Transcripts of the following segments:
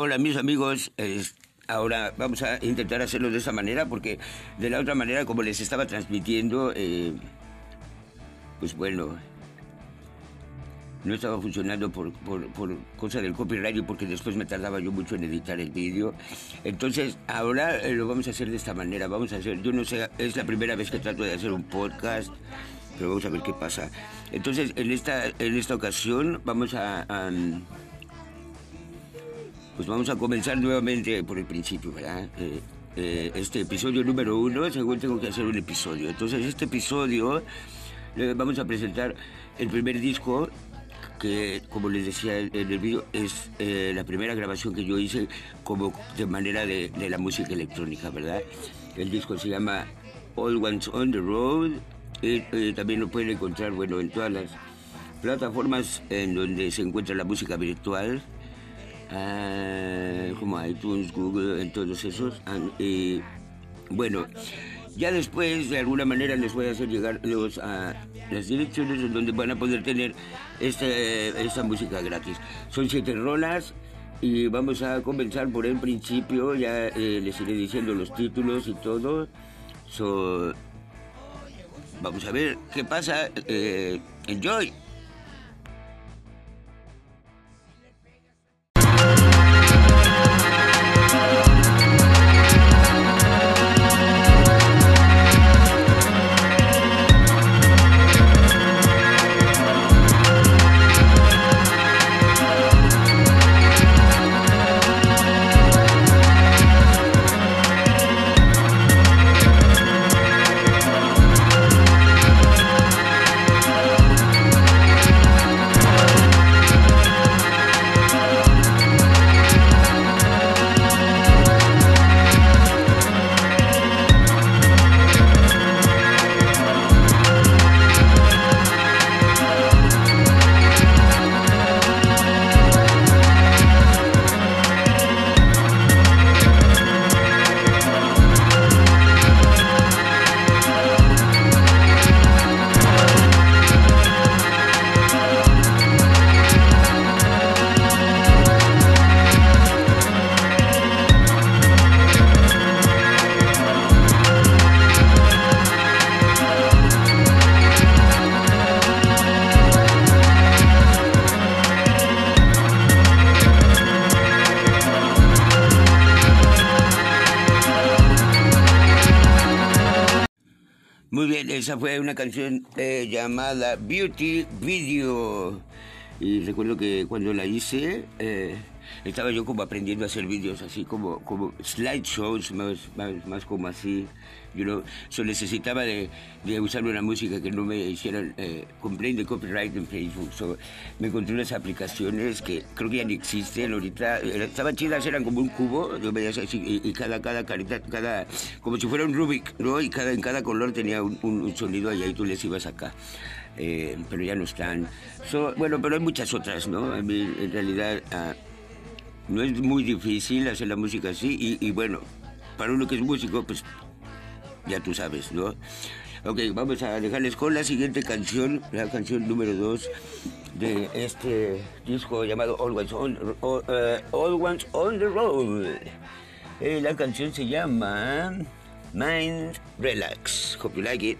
Hola mis amigos, ahora vamos a intentar hacerlo de esta manera porque de la otra manera como les estaba transmitiendo, eh, pues bueno, no estaba funcionando por, por, por cosa del copyright porque después me tardaba yo mucho en editar el vídeo. Entonces ahora eh, lo vamos a hacer de esta manera, vamos a hacer, yo no sé, es la primera vez que trato de hacer un podcast, pero vamos a ver qué pasa. Entonces en esta, en esta ocasión vamos a, pues vamos a comenzar nuevamente por el principio, ¿verdad? Eh, eh, este episodio número uno, según tengo que hacer un episodio. Entonces, este episodio eh, vamos a presentar el primer disco que, como les decía en el vídeo, es eh, la primera grabación que yo hice como de manera de, de la música electrónica, ¿verdad? El disco se llama All Ones on the Road. y, eh, también lo pueden encontrar, bueno, en todas las plataformas en donde se encuentra la música virtual. Ah, como iTunes, Google, en todos esos. Ah, y, bueno, ya después de alguna manera les voy a hacer llegar los, ah, las direcciones donde van a poder tener esta, esta música gratis. Son siete rolas y vamos a comenzar por el principio, ya eh, les iré diciendo los títulos y todo. So, vamos a ver qué pasa. Eh, enjoy. Esa fue una canción eh, llamada Beauty Video. Y recuerdo que cuando la hice, eh, estaba yo como aprendiendo a hacer vídeos así como, como slideshows, más, más, más como así. You know? So necesitaba de, de usar una música que no me hicieran eh, de copyright en Facebook. So, me encontré unas aplicaciones que creo que ya ni existen ahorita. Estaban chidas, eran como un cubo, yo así, y, y cada, cada carita, cada, como si fuera un Rubik, ¿no? Y cada, en cada color tenía un, un- un sonido y ahí tú les ibas acá. Eh, pero ya no están. So, bueno, pero hay muchas otras, ¿no? A mí, en realidad, ah, no es muy difícil hacer la música así y, y bueno, para uno que es músico, pues ya tú sabes, ¿no? Ok, vamos a dejarles con la siguiente canción, la canción número dos de este disco llamado Ones on, o- eh, Ones on the Road. Eh, la canción se llama Mind Relax. Hope you like it.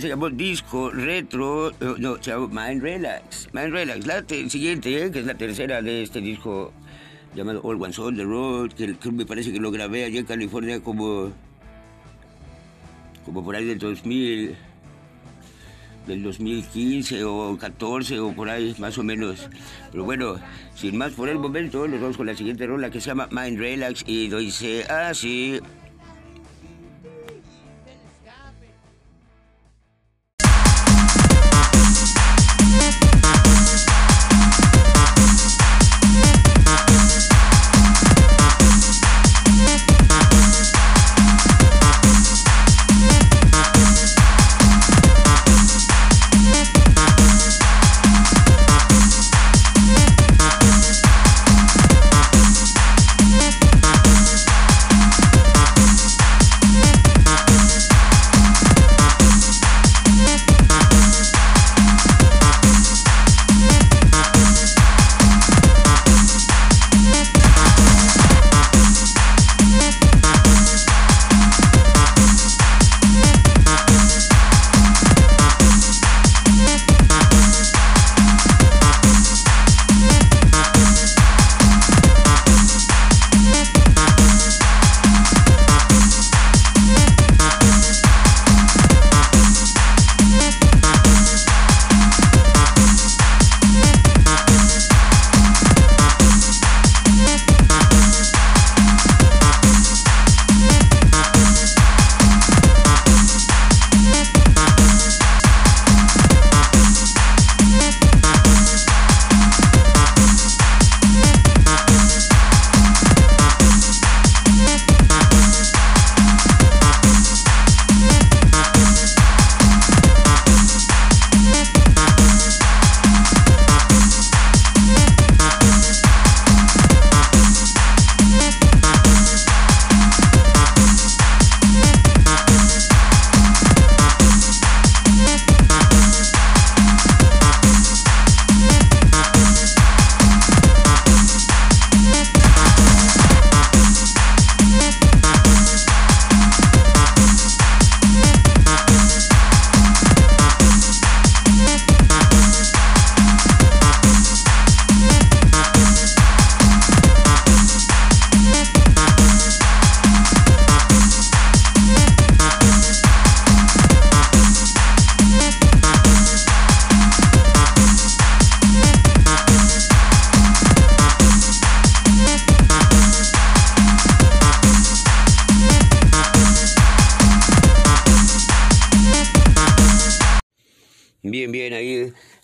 Se llamó Disco Retro, eh, no, se llamó Mind Relax. Mind Relax. La siguiente, eh, que es la tercera de este disco llamado All One's on the Road, que, me parece que lo grabé allá en California como, como por ahí del 2000 del 2015 o 14 o por ahí más o menos. Pero bueno, sin más por el momento, nos vamos con la siguiente rola que se llama Mind Relax y dice así.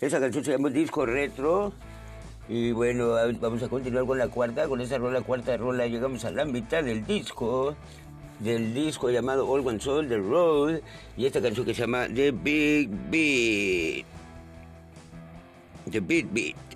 Esa canción se llama Disco Retro. Y bueno, vamos a continuar con la cuarta, con esa rola, cuarta rola, llegamos a la mitad del disco, del disco llamado All One Soul, The Road, y esta canción que se llama The Big Beat. The Big Beat.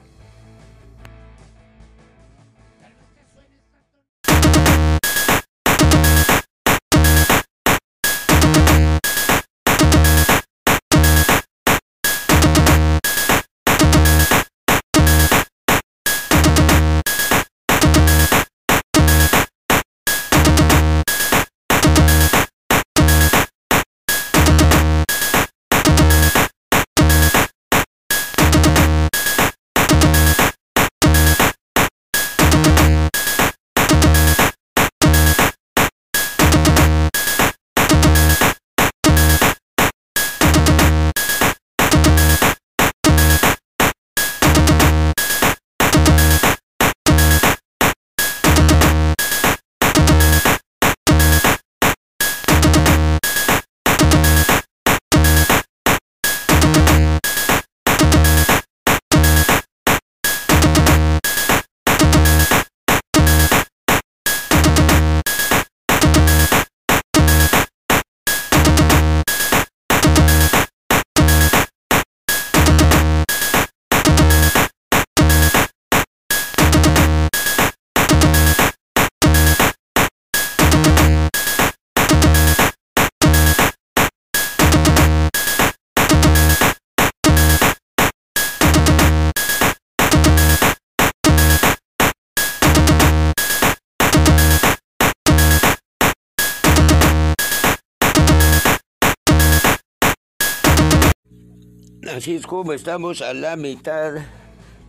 Así es como estamos a la mitad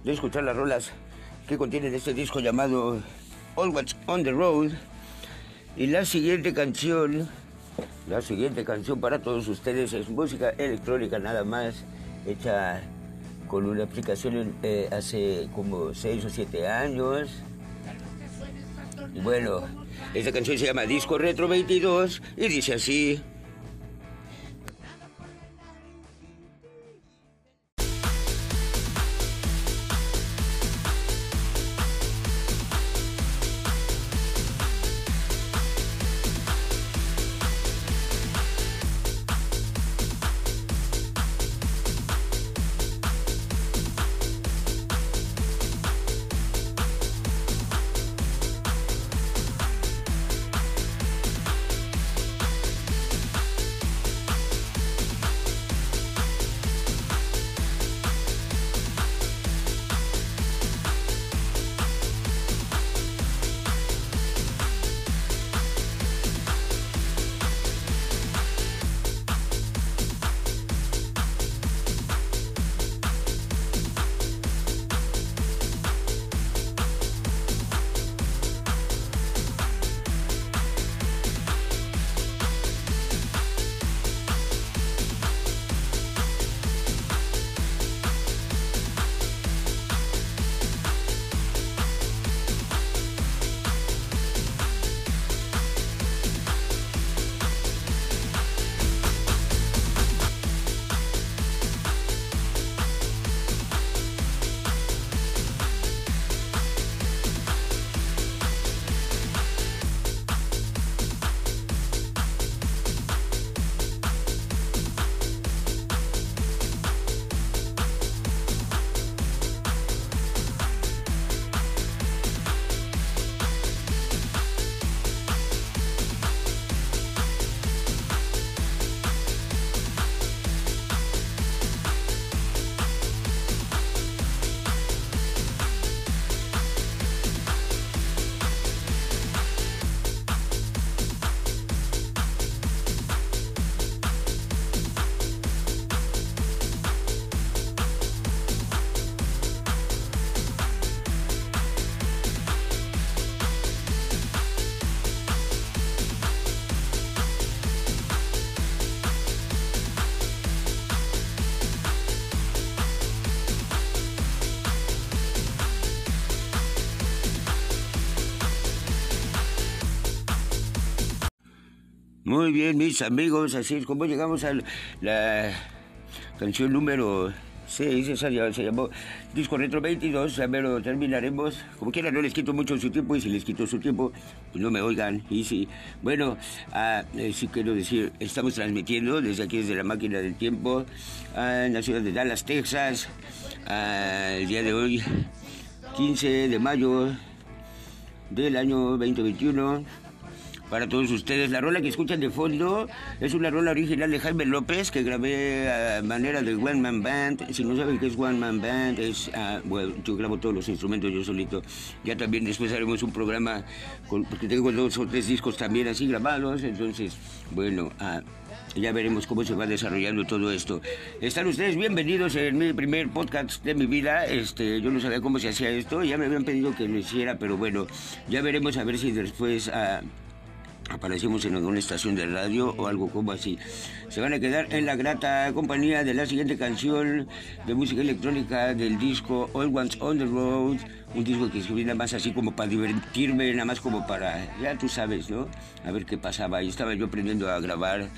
de escuchar las rolas que contienen este disco llamado All What's on the Road. Y la siguiente canción, la siguiente canción para todos ustedes es música electrónica nada más, hecha con una aplicación eh, hace como 6 o 7 años. Bueno, esta canción se llama Disco Retro 22 y dice así. Muy bien, mis amigos, así es como llegamos a la canción número 6, esa se llamó Disco Retro 22, ya me lo terminaremos. Como quiera, no les quito mucho su tiempo y si les quito su tiempo, pues no me oigan. Y sí, bueno, ah, eh, sí quiero decir, estamos transmitiendo desde aquí, desde la máquina del tiempo, ah, en la ciudad de Dallas, Texas, ah, el día de hoy, 15 de mayo del año 2021 para todos ustedes. La rola que escuchan de fondo es una rola original de Jaime López que grabé a manera de One Man Band. Si no saben qué es One Man Band, es, ah, bueno, yo grabo todos los instrumentos yo solito. Ya también después haremos un programa, porque tengo dos o tres discos también así grabados, entonces, bueno, ah, ya veremos cómo se va desarrollando todo esto. Están ustedes bienvenidos en mi primer podcast de mi vida. Este, yo no sabía cómo se hacía esto, ya me habían pedido que lo hiciera, pero bueno, ya veremos a ver si después... Uh, aparecemos en alguna estación de radio o algo como así. Se van a quedar en la grata compañía de la siguiente canción de música electrónica del disco All Ones on the Road, un disco que escribí nada más así como para divertirme, nada más como para, ya tú sabes, ¿no? A ver qué pasaba. Y estaba yo aprendiendo a grabar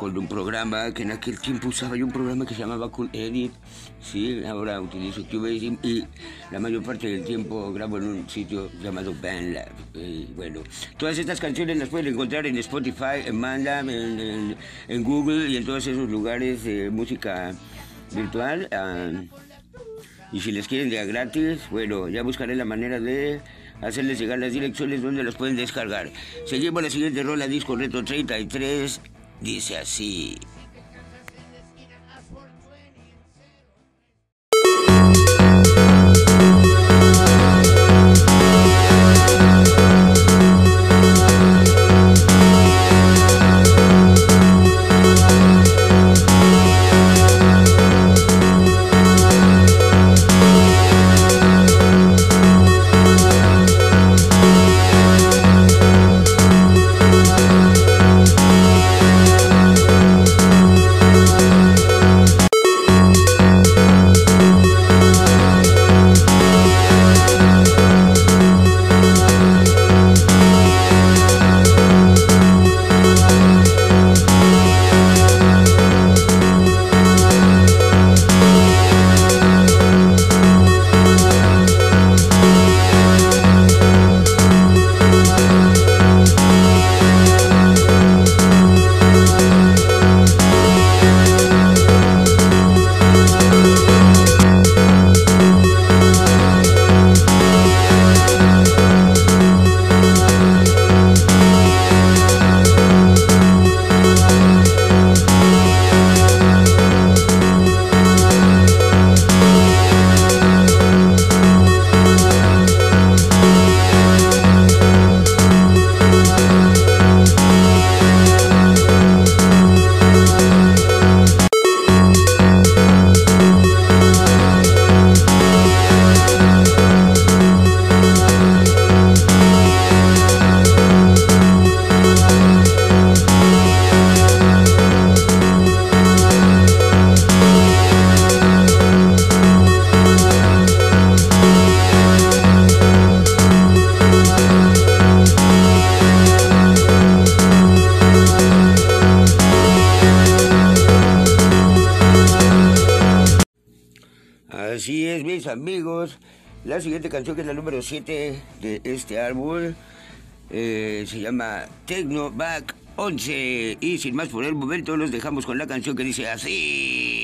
con un programa que en aquel tiempo usaba yo un programa que se llamaba Cool Edit, sí, ahora utilizo Cubase y la mayor parte del tiempo grabo en un sitio llamado BandLab. Y bueno, todas estas canciones las pueden encontrar en Spotify, en BandLab, en, en, Google y en todos esos lugares de música virtual. Ah, y si les quieren de gratis, bueno, ya buscaré la manera de hacerles llegar las direcciones donde las pueden descargar. Seguimos la siguiente rola, disco Reto 33. Dice así. Siguiente canción, que es la número 7 de este álbum, eh, se llama Techno Back 11. Y sin más por el momento, los dejamos con la canción que dice así.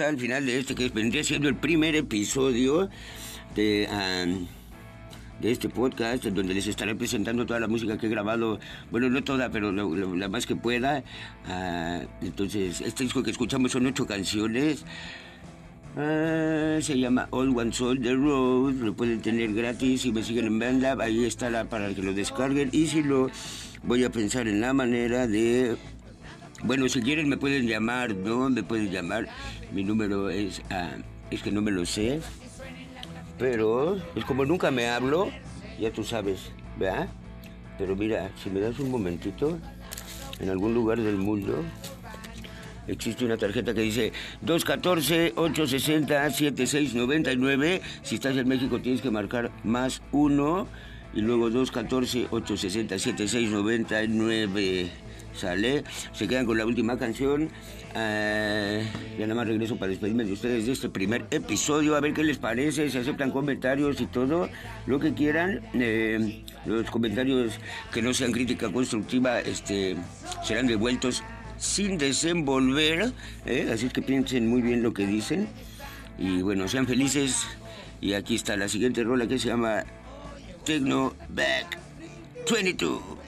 Al final de este que vendría siendo el primer episodio de, de este podcast, donde les estaré presentando toda la música que he grabado, bueno, no toda, pero la más que pueda. Ah, entonces, este disco que escuchamos son ocho canciones. Ah, se llama All One Soul The Road, lo pueden tener gratis si me siguen en BandLab, ahí está la, para que lo descarguen y si lo voy a pensar en la manera de bueno, si quieren me pueden llamar, ¿no? Me pueden llamar. Mi número es... ah, es que no me lo sé. Pero es como nunca me hablo, ya tú sabes, ¿verdad? Pero mira, si me das un momentito, en algún lugar del mundo existe una tarjeta que dice 214-860-7699. Si estás en México tienes que marcar más uno y luego 214-860-7699. ¿Sale? Se quedan con la última canción. Ah, ya nada más regreso para despedirme de ustedes de este primer episodio. A ver qué les parece, si aceptan comentarios y todo. Lo que quieran. Eh, los comentarios que no sean crítica constructiva este, serán devueltos sin desenvolver. ¿eh? Así que piensen muy bien lo que dicen. Y bueno, sean felices. Y aquí está la siguiente rola que se llama Techno Back 22.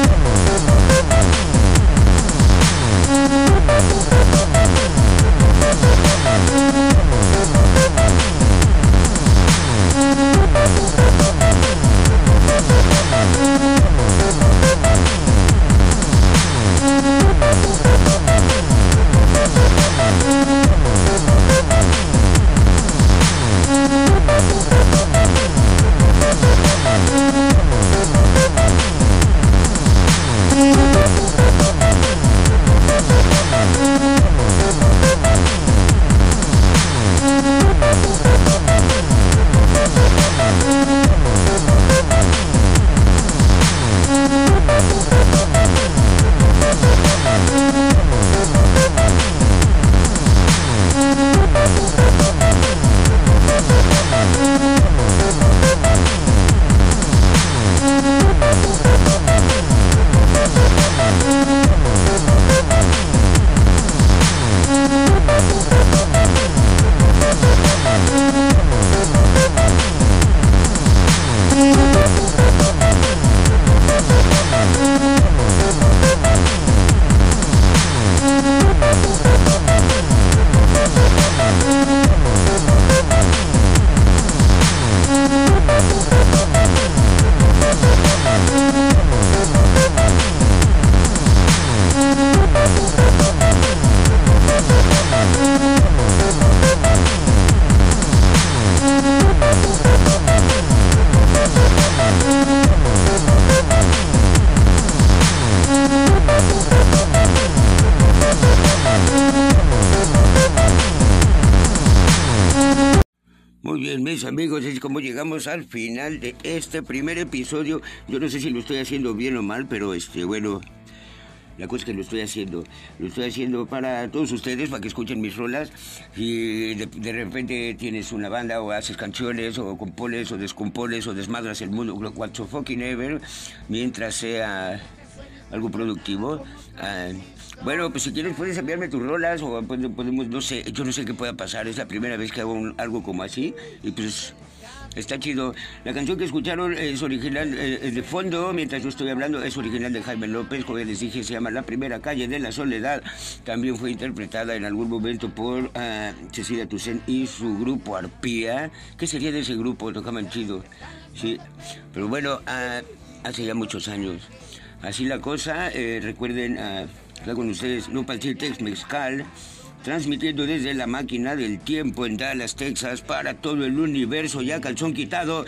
Amigos, es como llegamos al final de este primer episodio. Yo no sé si lo estoy haciendo bien o mal, pero este, bueno, la cosa es que lo estoy haciendo. Lo estoy haciendo para todos ustedes, para que escuchen mis rolas. Si de, repente tienes una banda o haces canciones o compones o descompones o desmadras el mundo, what fucking ever, mientras sea algo productivo. Ah, bueno, pues si quieres puedes enviarme tus rolas o podemos, no sé, yo no sé qué pueda pasar. Es la primera vez que hago algo como así y pues Está chido. La canción que escucharon es original, eh, de fondo, mientras yo estoy hablando, es original de Jaime López, como les dije, se llama La Primera Calle de la Soledad. También fue interpretada en algún momento por uh, Cecilia Tucen y su grupo Arpía. ¿Qué sería de ese grupo? Tocaban chido. Sí. Pero bueno, uh, hace ya muchos años. Así la cosa, eh, recuerden, uh, con ustedes, no Tex Mezcal transmitiendo desde la máquina del tiempo en Dallas, Texas, para todo el universo, ya calzón quitado.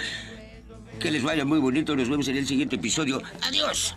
Que les vaya muy bonito, nos vemos en el siguiente episodio. ¡Adiós!